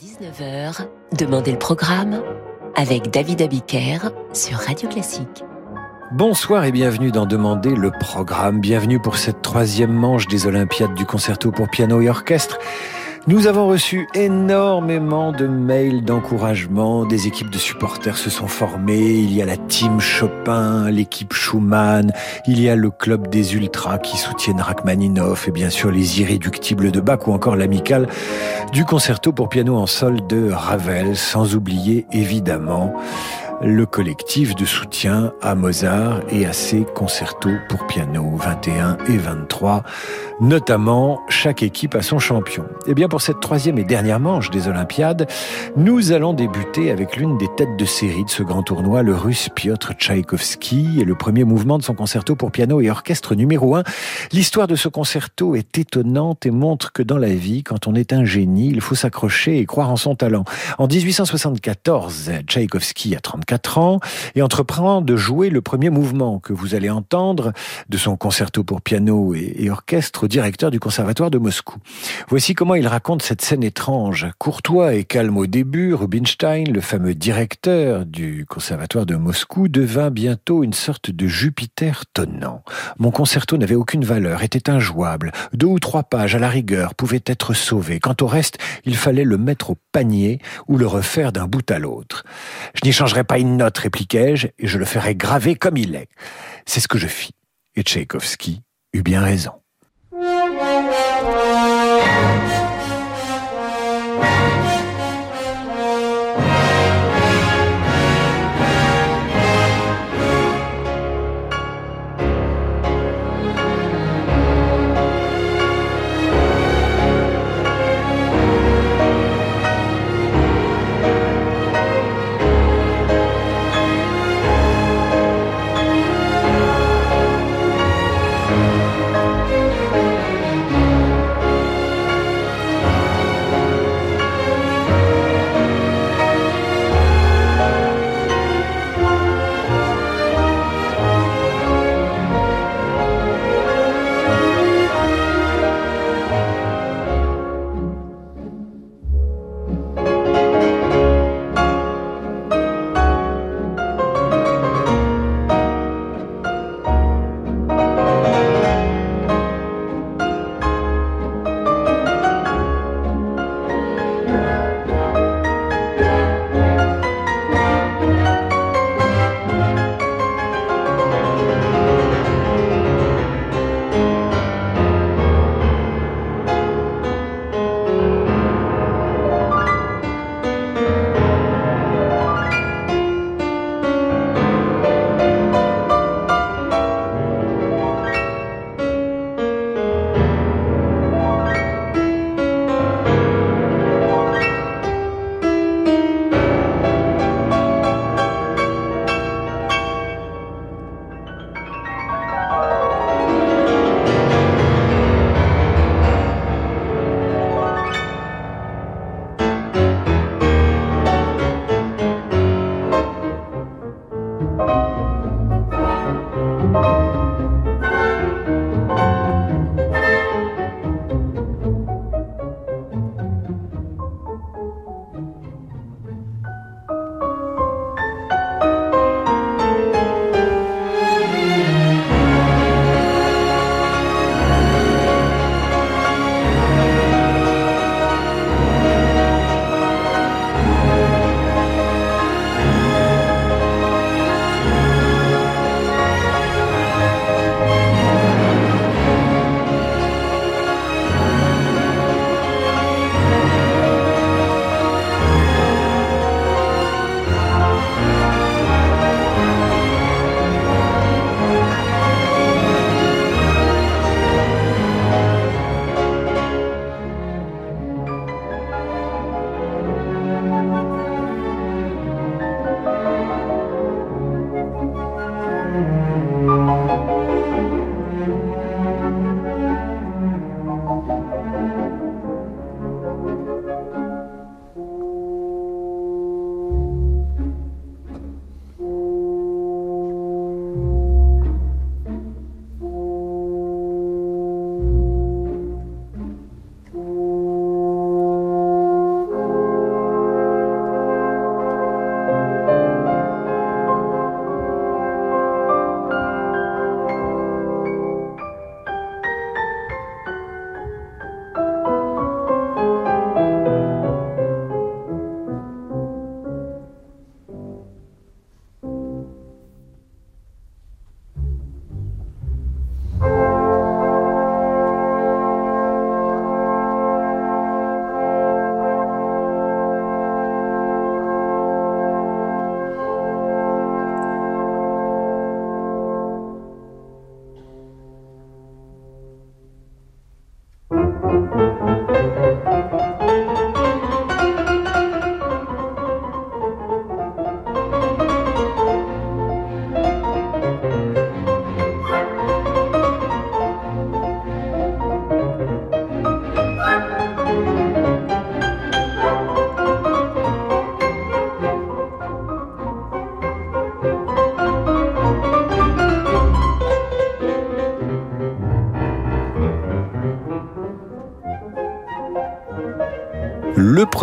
19h, Demandez le programme avec David Abiker sur Radio Classique. Bonsoir et bienvenue dans Demander le programme. Bienvenue pour cette troisième manche des Olympiades du concerto pour piano et orchestre. Nous avons reçu énormément de mails d'encouragement, des équipes de supporters se sont formées, il y a la team Chopin, l'équipe Schumann, il y a le club des ultras qui soutiennent Rachmaninoff et bien sûr les irréductibles de Bach ou encore l'amical du concerto pour piano en sol de Ravel, sans oublier évidemment le collectif de soutien à Mozart et à ses concertos pour piano 21 et 23. Notamment, chaque équipe a son champion. Et eh bien, pour cette troisième et dernière manche des Olympiades, nous allons débuter avec l'une des têtes de série de ce grand tournoi, le russe Piotr Tchaïkovski et le premier mouvement de son concerto pour piano et orchestre numéro 1. L'histoire de ce concerto est étonnante et montre que dans la vie, quand on est un génie, il faut s'accrocher et croire en son talent. En 1874, Tchaïkovski a 34 ans et entreprend de jouer le premier mouvement que vous allez entendre de son concerto pour piano et, orchestre au directeur du conservatoire de Moscou. Voici comment il raconte cette scène étrange. Courtois et calme au début, Rubinstein, le fameux directeur du conservatoire de Moscou, devint bientôt une sorte de Jupiter tonnant. Mon concerto n'avait aucune valeur, était injouable. Deux ou trois pages à la rigueur pouvaient être sauvées. Quant au reste, il fallait le mettre au panier ou le refaire d'un bout à l'autre. Je n'y changerai pas une note, répliquai-je, et je le ferai graver comme il est. C'est ce que je fis. Et Tchaïkovski eut bien raison. Le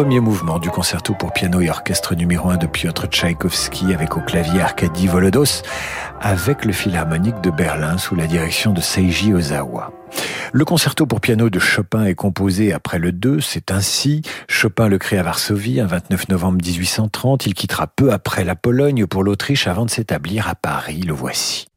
premier mouvement du concerto pour piano et orchestre numéro 1 de Piotr Tchaïkovski avec au clavier Arkady Volodos avec le Philharmonique de Berlin sous la direction de Seiji Ozawa. Le concerto pour piano de Chopin est composé après le 2, c'est ainsi. Chopin le crée à Varsovie un 29 novembre 1830. Il quittera peu après la Pologne pour l'Autriche avant de s'établir à Paris. Le voici.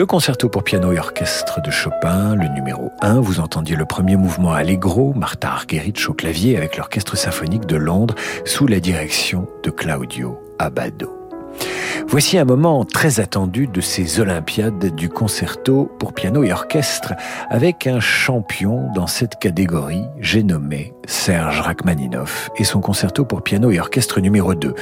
Le concerto pour piano et orchestre de Chopin, le numéro 1, vous entendiez le premier mouvement Allegro, Martha Argerich au clavier avec l'orchestre symphonique de Londres sous la direction de Claudio Abbado. Voici un moment très attendu de ces Olympiades du concerto pour piano et orchestre avec un champion dans cette catégorie, j'ai nommé Serge Rachmaninoff et son concerto pour piano et orchestre numéro 2.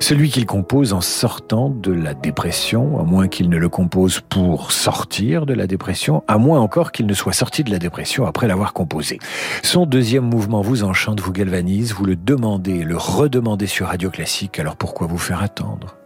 Celui qu'il compose en sortant de la dépression, à moins qu'il ne le compose pour sortir de la dépression, à moins encore qu'il ne soit sorti de la dépression après l'avoir composé. Son deuxième mouvement vous enchante, vous galvanise, vous le demandez, le redemandez sur Radio Classique, alors pourquoi vous faire attendre?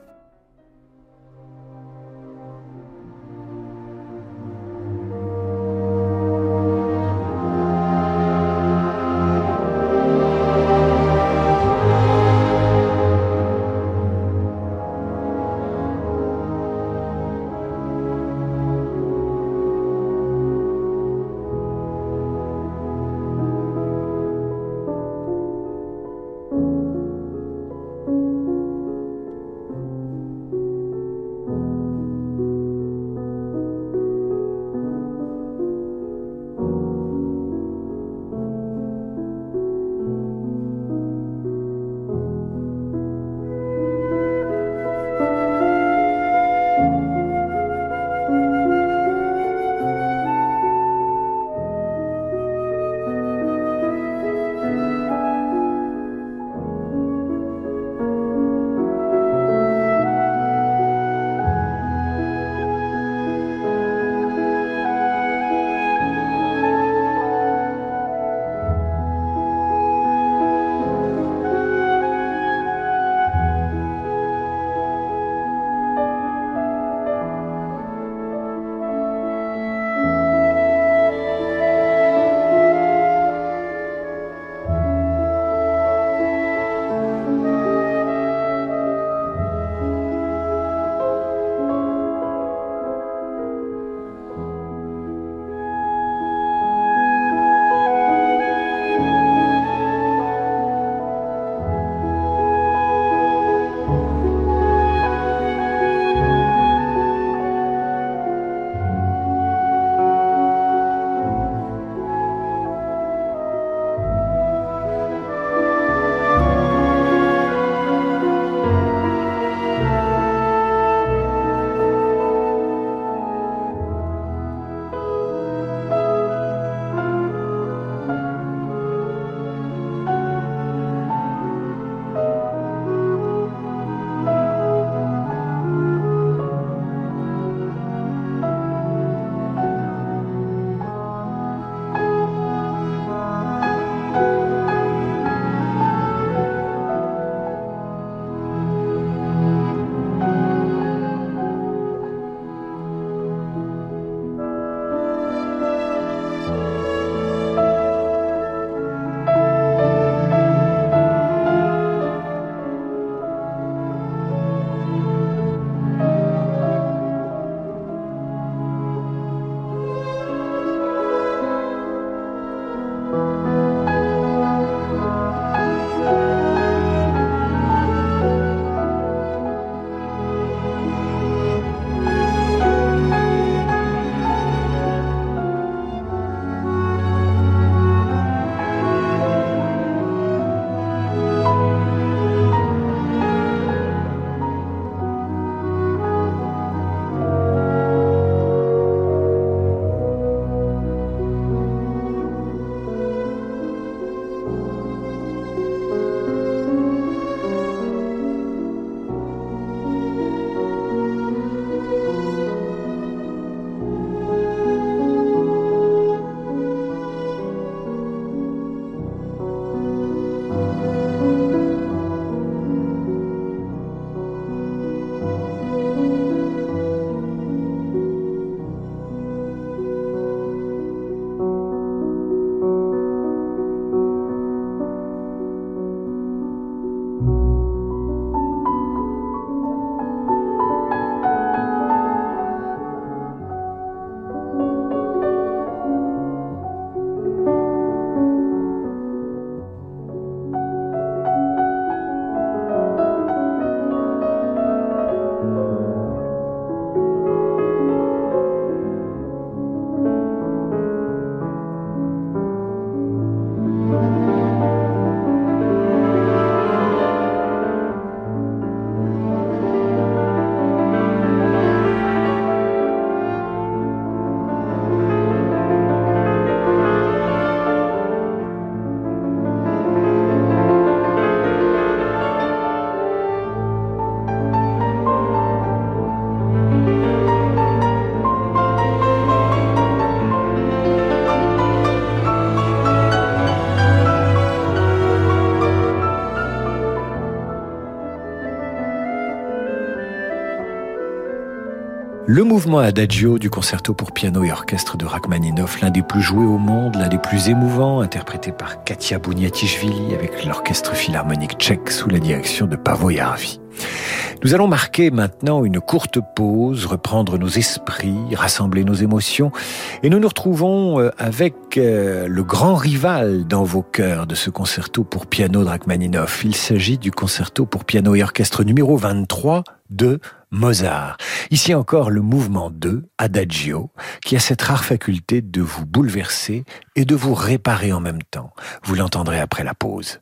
Le mouvement Adagio du concerto pour piano et orchestre de Rachmaninoff, l'un des plus joués au monde, l'un des plus émouvants, interprété par Katia Bouniatichvili avec l'orchestre philharmonique tchèque sous la direction de Pavo Jarvi. Nous allons marquer maintenant une courte pause, reprendre nos esprits, rassembler nos émotions, et nous nous retrouvons euh, avec euh, le grand rival dans vos cœurs de ce concerto pour piano Rachmaninoff. Il s'agit du concerto pour piano et orchestre numéro 23 de Mozart. Ici encore le mouvement 2, Adagio, qui a cette rare faculté de vous bouleverser et de vous réparer en même temps. Vous l'entendrez après la pause.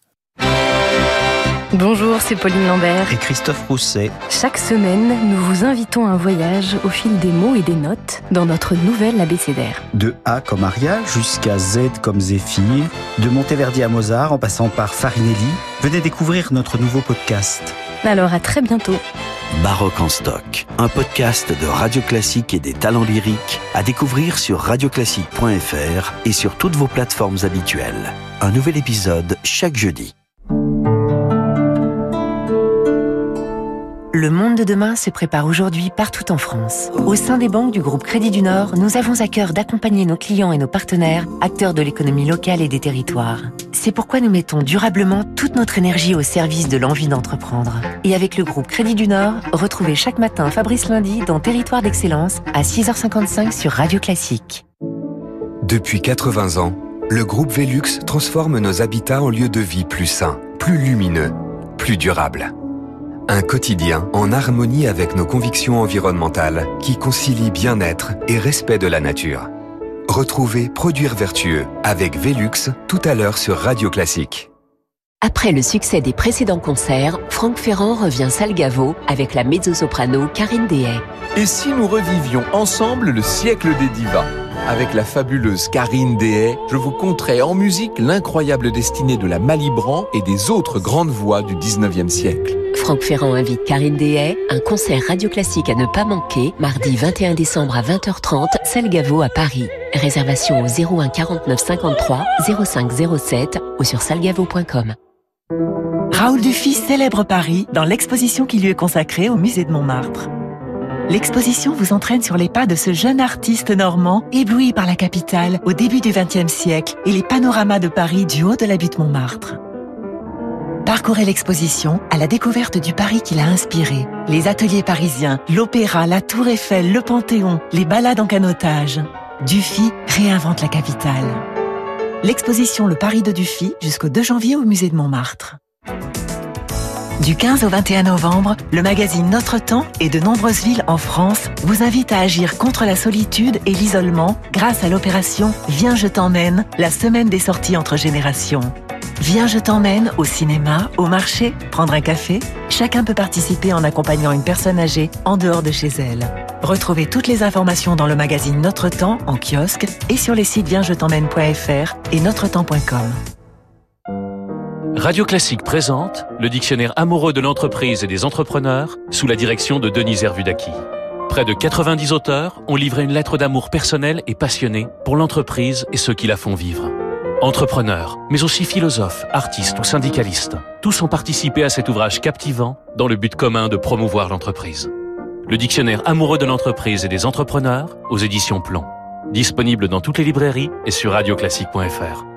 Bonjour, c'est Pauline Lambert. Et Christophe Rousset. Chaque semaine, nous vous invitons à un voyage au fil des mots et des notes dans notre nouvelle abécédaire. De A comme Aria jusqu'à Z comme Zéphyr, de Monteverdi à Mozart en passant par Farinelli, venez découvrir notre nouveau podcast. Alors à très bientôt. Baroque en stock, un podcast de Radio Classique et des talents lyriques à découvrir sur radioclassique.fr et sur toutes vos plateformes habituelles. Un nouvel épisode chaque jeudi. Le monde de demain se prépare aujourd'hui partout en France. Au sein des banques du groupe Crédit du Nord, nous avons à cœur d'accompagner nos clients et nos partenaires, acteurs de l'économie locale et des territoires. C'est pourquoi nous mettons durablement toute notre énergie au service de l'envie d'entreprendre. Et avec le groupe Crédit du Nord, retrouvez chaque matin Fabrice Lundi dans Territoire d'Excellence à 6h55 sur Radio Classique. Depuis 80 ans, le groupe Velux transforme nos habitats en lieux de vie plus sains, plus lumineux, plus durables. Un quotidien en harmonie avec nos convictions environnementales qui concilie bien-être et respect de la nature. Retrouvez Produire vertueux avec Velux tout à l'heure sur Radio Classique. Après le succès des précédents concerts, Franck Ferrand revient Salgavo avec la mezzo-soprano Karine Dehay. Et si nous revivions ensemble le siècle des divas? Avec la fabuleuse Karine Dehay, je vous conterai en musique l'incroyable destinée de la Malibran et des autres grandes voix du 19e siècle. Franck Ferrand invite Karine Dehay, un concert radio classique à ne pas manquer, mardi 21 décembre à 20h30, Salgavo à Paris. Réservation au 01 49 53 05 07 ou sur salgavo.com. Raoul Dufy célèbre Paris dans l'exposition qui lui est consacrée au musée de Montmartre. L'exposition vous entraîne sur les pas de ce jeune artiste normand, ébloui par la capitale au début du XXe siècle et les panoramas de Paris du haut de la butte Montmartre. Parcourez l'exposition à la découverte du Paris qui l'a inspiré. Les ateliers parisiens, l'opéra, la tour Eiffel, le Panthéon, les balades en canotage. Dufy réinvente la capitale. L'exposition Le Paris de Dufy jusqu'au 2 janvier au musée de Montmartre. Du 15 au 21 novembre, le magazine Notre Temps et de nombreuses villes en France vous invitent à agir contre la solitude et l'isolement grâce à l'opération Viens je t'emmène, la semaine des sorties entre générations. Viens je t'emmène au cinéma, au marché, prendre un café. Chacun peut participer en accompagnant une personne âgée en dehors de chez elle. Retrouvez toutes les informations dans le magazine Notre Temps en kiosque et sur les sites viensjetemmène.fr et notretemps.com. Radio Classique présente le dictionnaire amoureux de l'entreprise et des entrepreneurs sous la direction de Denis Hervudaki. Près de 90 auteurs ont livré une lettre d'amour personnelle et passionnée pour l'entreprise et ceux qui la font vivre. Entrepreneurs, mais aussi philosophes, artistes ou syndicalistes, tous ont participé à cet ouvrage captivant dans le but commun de promouvoir l'entreprise. Le dictionnaire amoureux de l'entreprise et des entrepreneurs aux éditions Plomb. Disponible dans toutes les librairies et sur radioclassique.fr.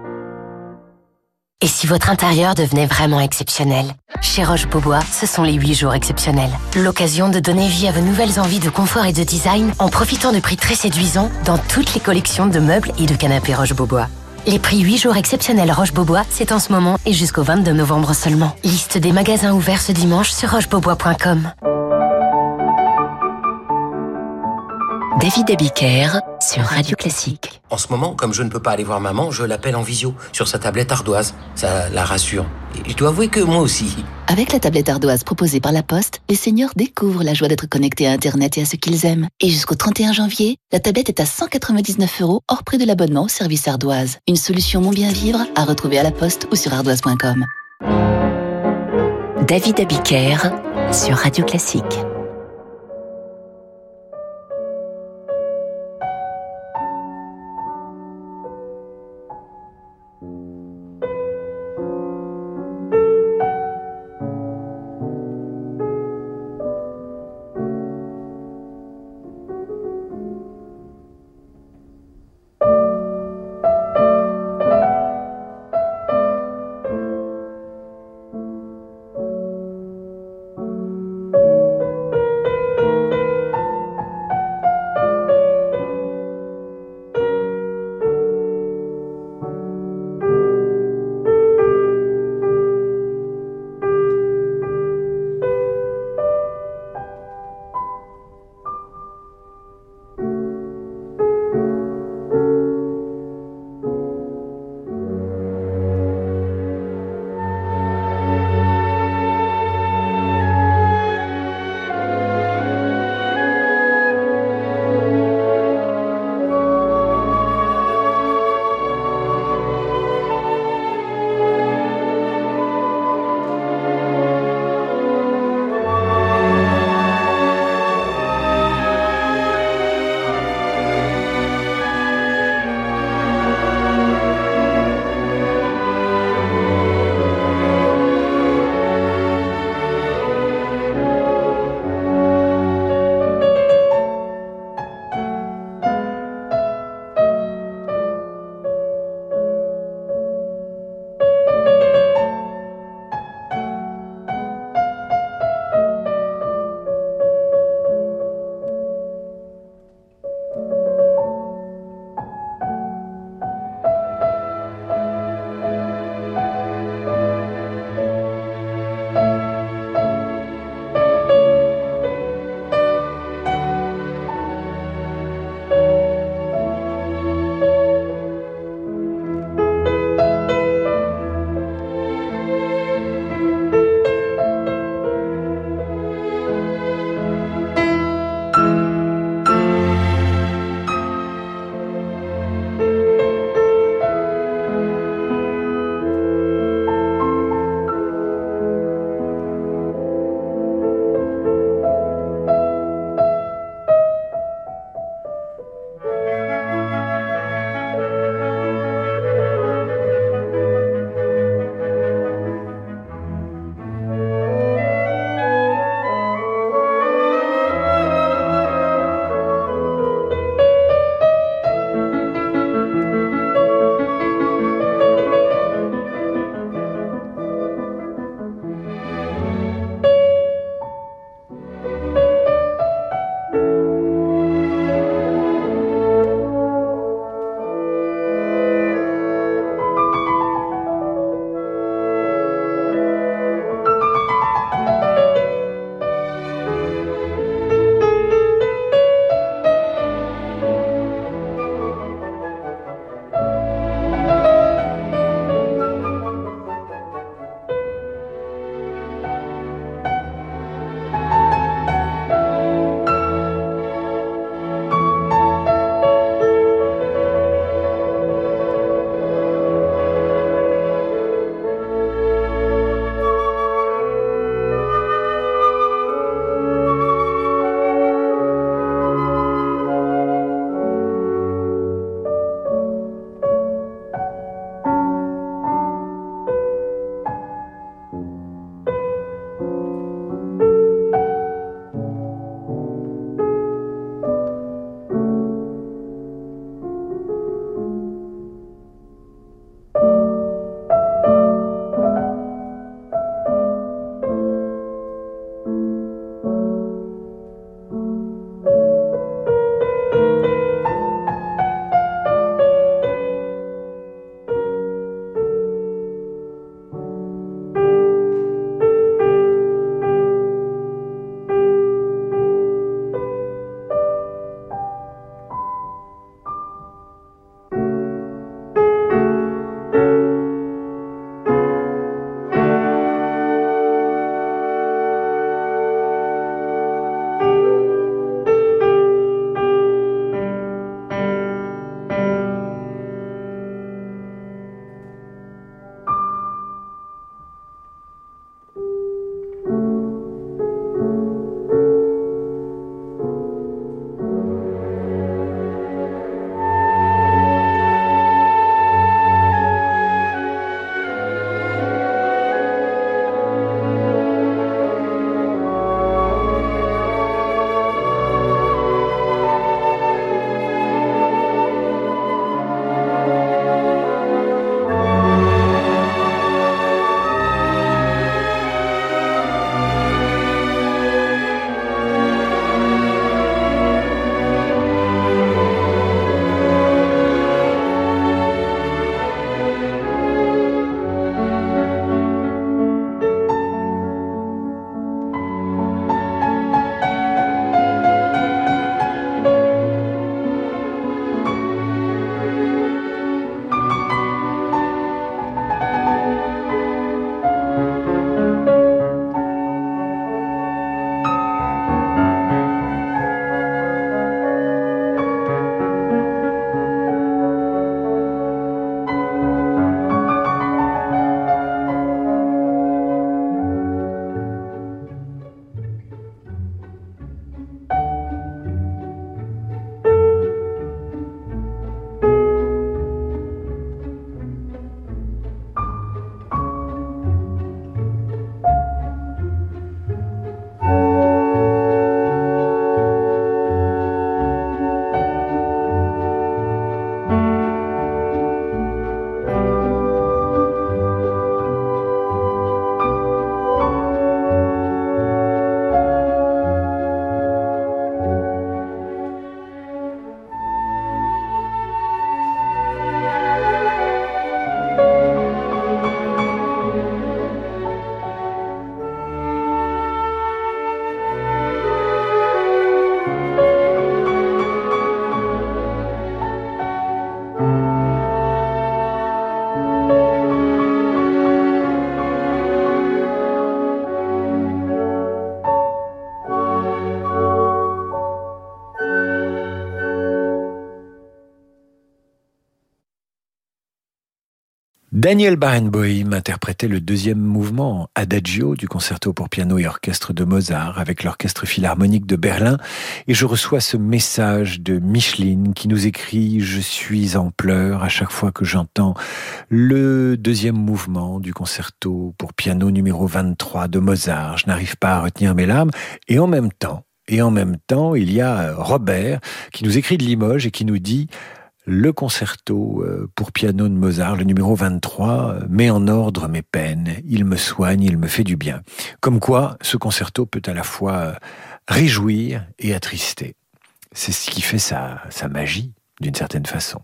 Et si votre intérieur devenait vraiment exceptionnel Chez Roche-Beaubois, ce sont les 8 jours exceptionnels. L'occasion de donner vie à vos nouvelles envies de confort et de design en profitant de prix très séduisants dans toutes les collections de meubles et de canapés Roche-Beaubois. Les prix 8 jours exceptionnels Roche-Beaubois, c'est en ce moment et jusqu'au 22 novembre seulement. Liste des magasins ouverts ce dimanche sur rochebeaubois.com. David Abiker sur Radio Classique. En ce moment, comme je ne peux pas aller voir maman, je l'appelle en visio sur sa tablette ardoise. Ça la rassure. Et je dois avouer que moi aussi. Avec la tablette ardoise proposée par la Poste, les seniors découvrent la joie d'être connectés à Internet et à ce qu'ils aiment. Et jusqu'au 31 janvier, la tablette est à 199 euros hors prix de l'abonnement au service ardoise. Une solution mon bien vivre à retrouver à la Poste ou sur ardoise.com. David Abiker sur Radio Classique. Daniel Barenboim interprétait le deuxième mouvement, Adagio, du concerto pour piano et orchestre de Mozart avec l'orchestre philharmonique de Berlin. Et je reçois ce message de Micheline qui nous écrit Je suis en pleurs à chaque fois que j'entends le deuxième mouvement du concerto pour piano numéro 23 de Mozart. Je n'arrive pas à retenir mes larmes. Et en même temps, et en même temps, il y a Robert qui nous écrit de Limoges et qui nous dit le concerto euh, pour piano de Mozart, le numéro 23, euh, met en ordre mes peines, il me soigne, il me fait du bien. Comme quoi, ce concerto peut à la fois euh, réjouir et attrister. C'est ce qui fait sa, sa magie d'une certaine façon.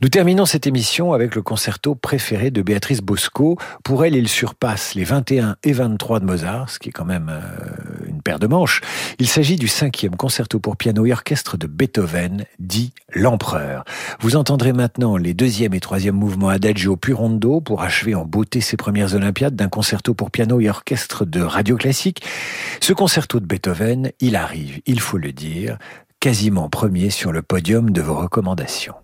Nous terminons cette émission avec le concerto préféré de Béatrice Bosco. Pour elle, il surpasse les 21 et 23 de Mozart, ce qui est quand même euh, paire de manches. Il s'agit du cinquième concerto pour piano et orchestre de Beethoven, dit l'Empereur. Vous entendrez maintenant les deuxième et troisième mouvements Adagio puis Rondo pour achever en beauté ses premières Olympiades d'un concerto pour piano et orchestre de radio classique. Ce concerto de Beethoven, il arrive, il faut le dire, quasiment premier sur le podium de vos recommandations.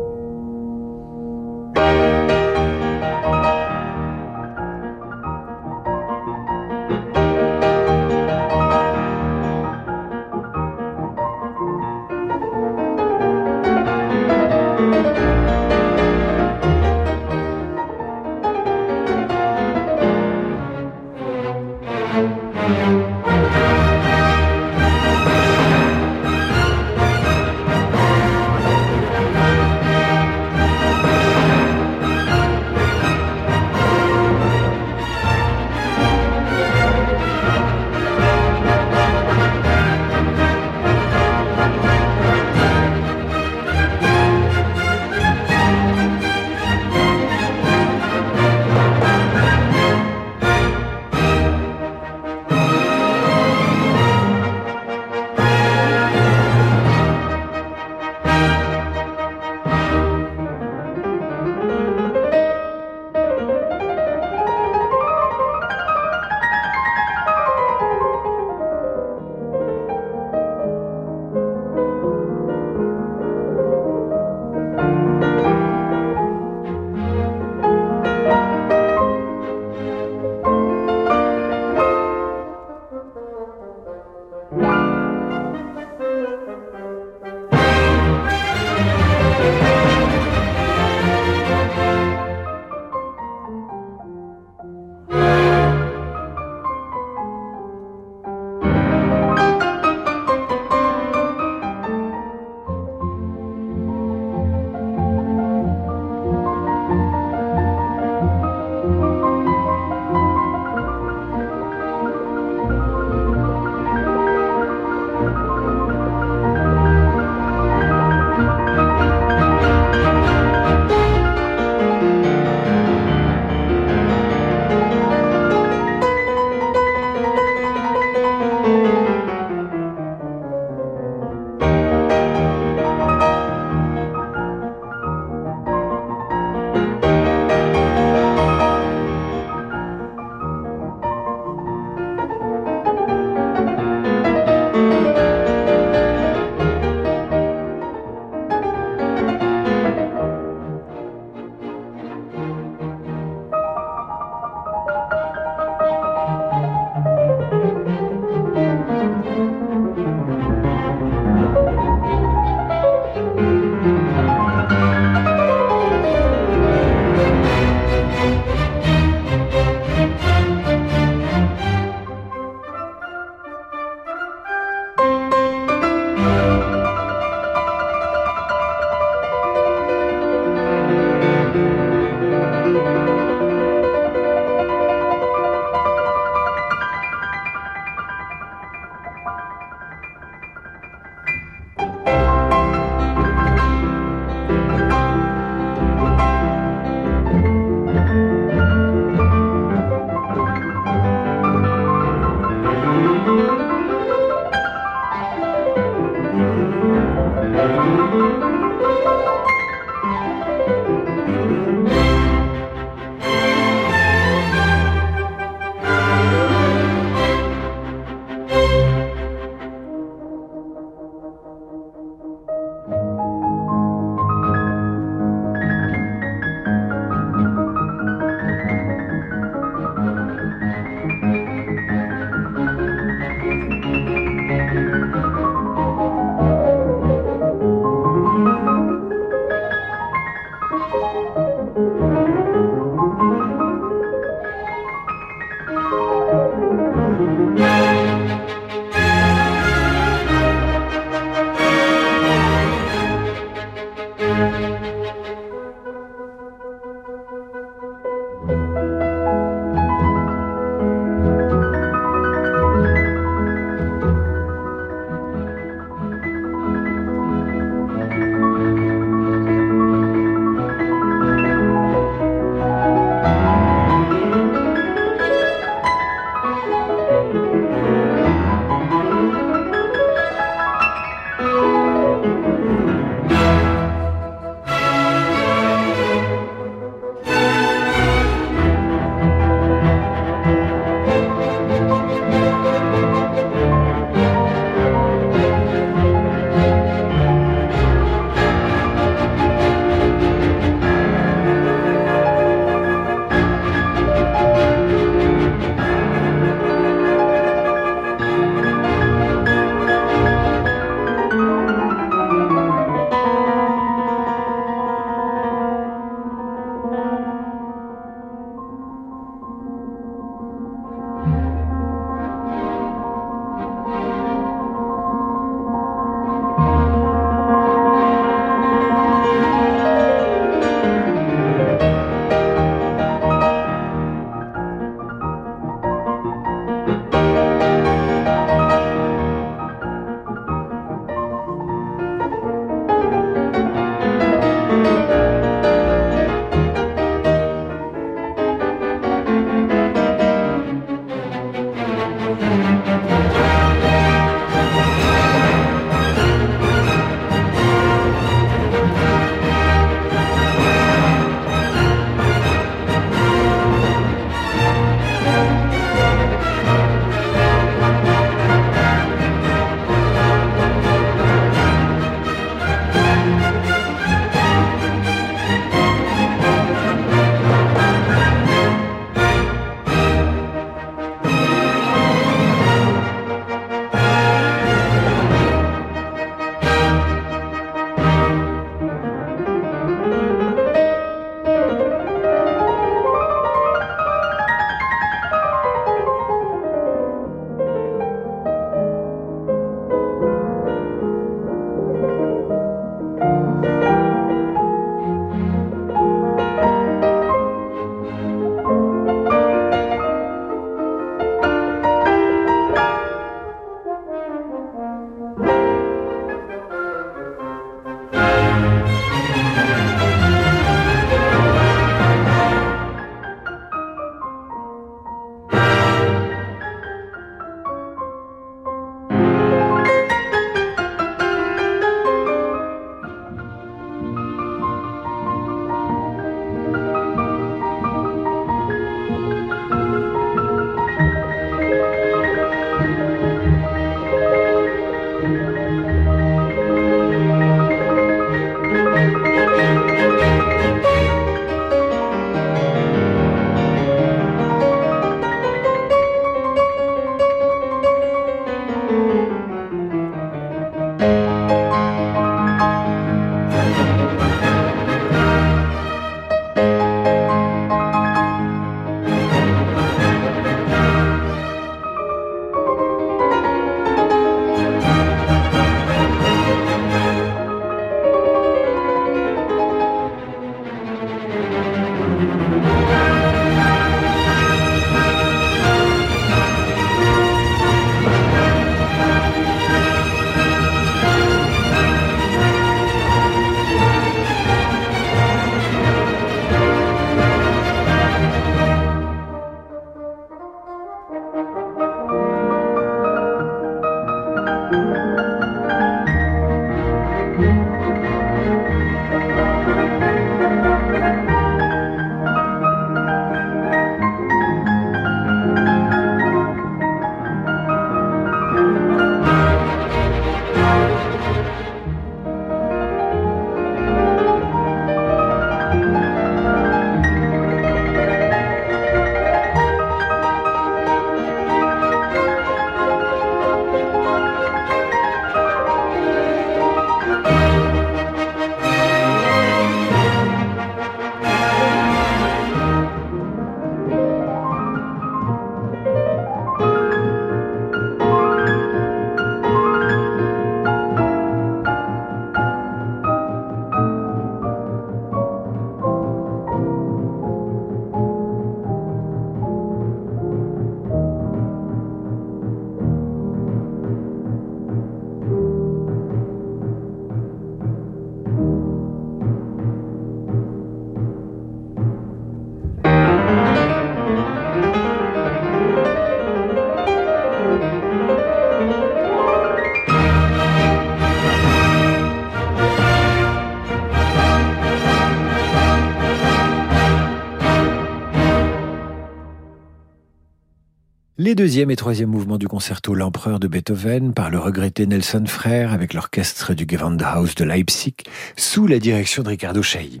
Deuxième et troisième mouvements du concerto L'Empereur de Beethoven par le regretté Nelson Frère avec l'orchestre du Gewandhaus de Leipzig sous la direction de Riccardo Chailly.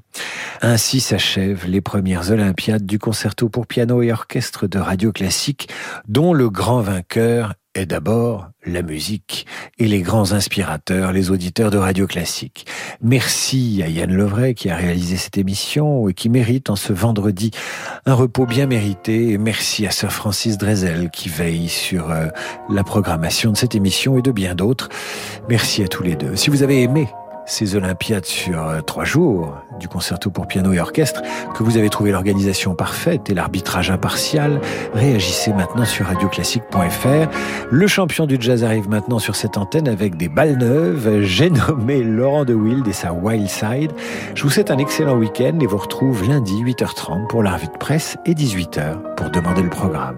Ainsi s'achèvent les premières Olympiades du concerto pour piano et orchestre de radio classique dont le grand vainqueur est d'abord la musique et les grands inspirateurs, les auditeurs de radio classique. Merci à Yann Levray qui a réalisé cette émission et qui mérite en ce vendredi un repos bien mérité. Et merci à Sir Francis Drezel qui veille sur euh, la programmation de cette émission et de bien d'autres. Merci à tous les deux. Si vous avez aimé ces Olympiades sur euh, trois jours du concerto pour piano et orchestre, que vous avez trouvé l'organisation parfaite et l'arbitrage impartial, réagissez maintenant sur radioclassique.fr. Le champion du jazz arrive maintenant sur cette antenne avec des balles neuves. J'ai nommé Laurent de Wild et sa Wild Side. Je vous souhaite un excellent week-end et vous retrouve lundi 8h30 pour la revue de presse et 18h pour demander le programme.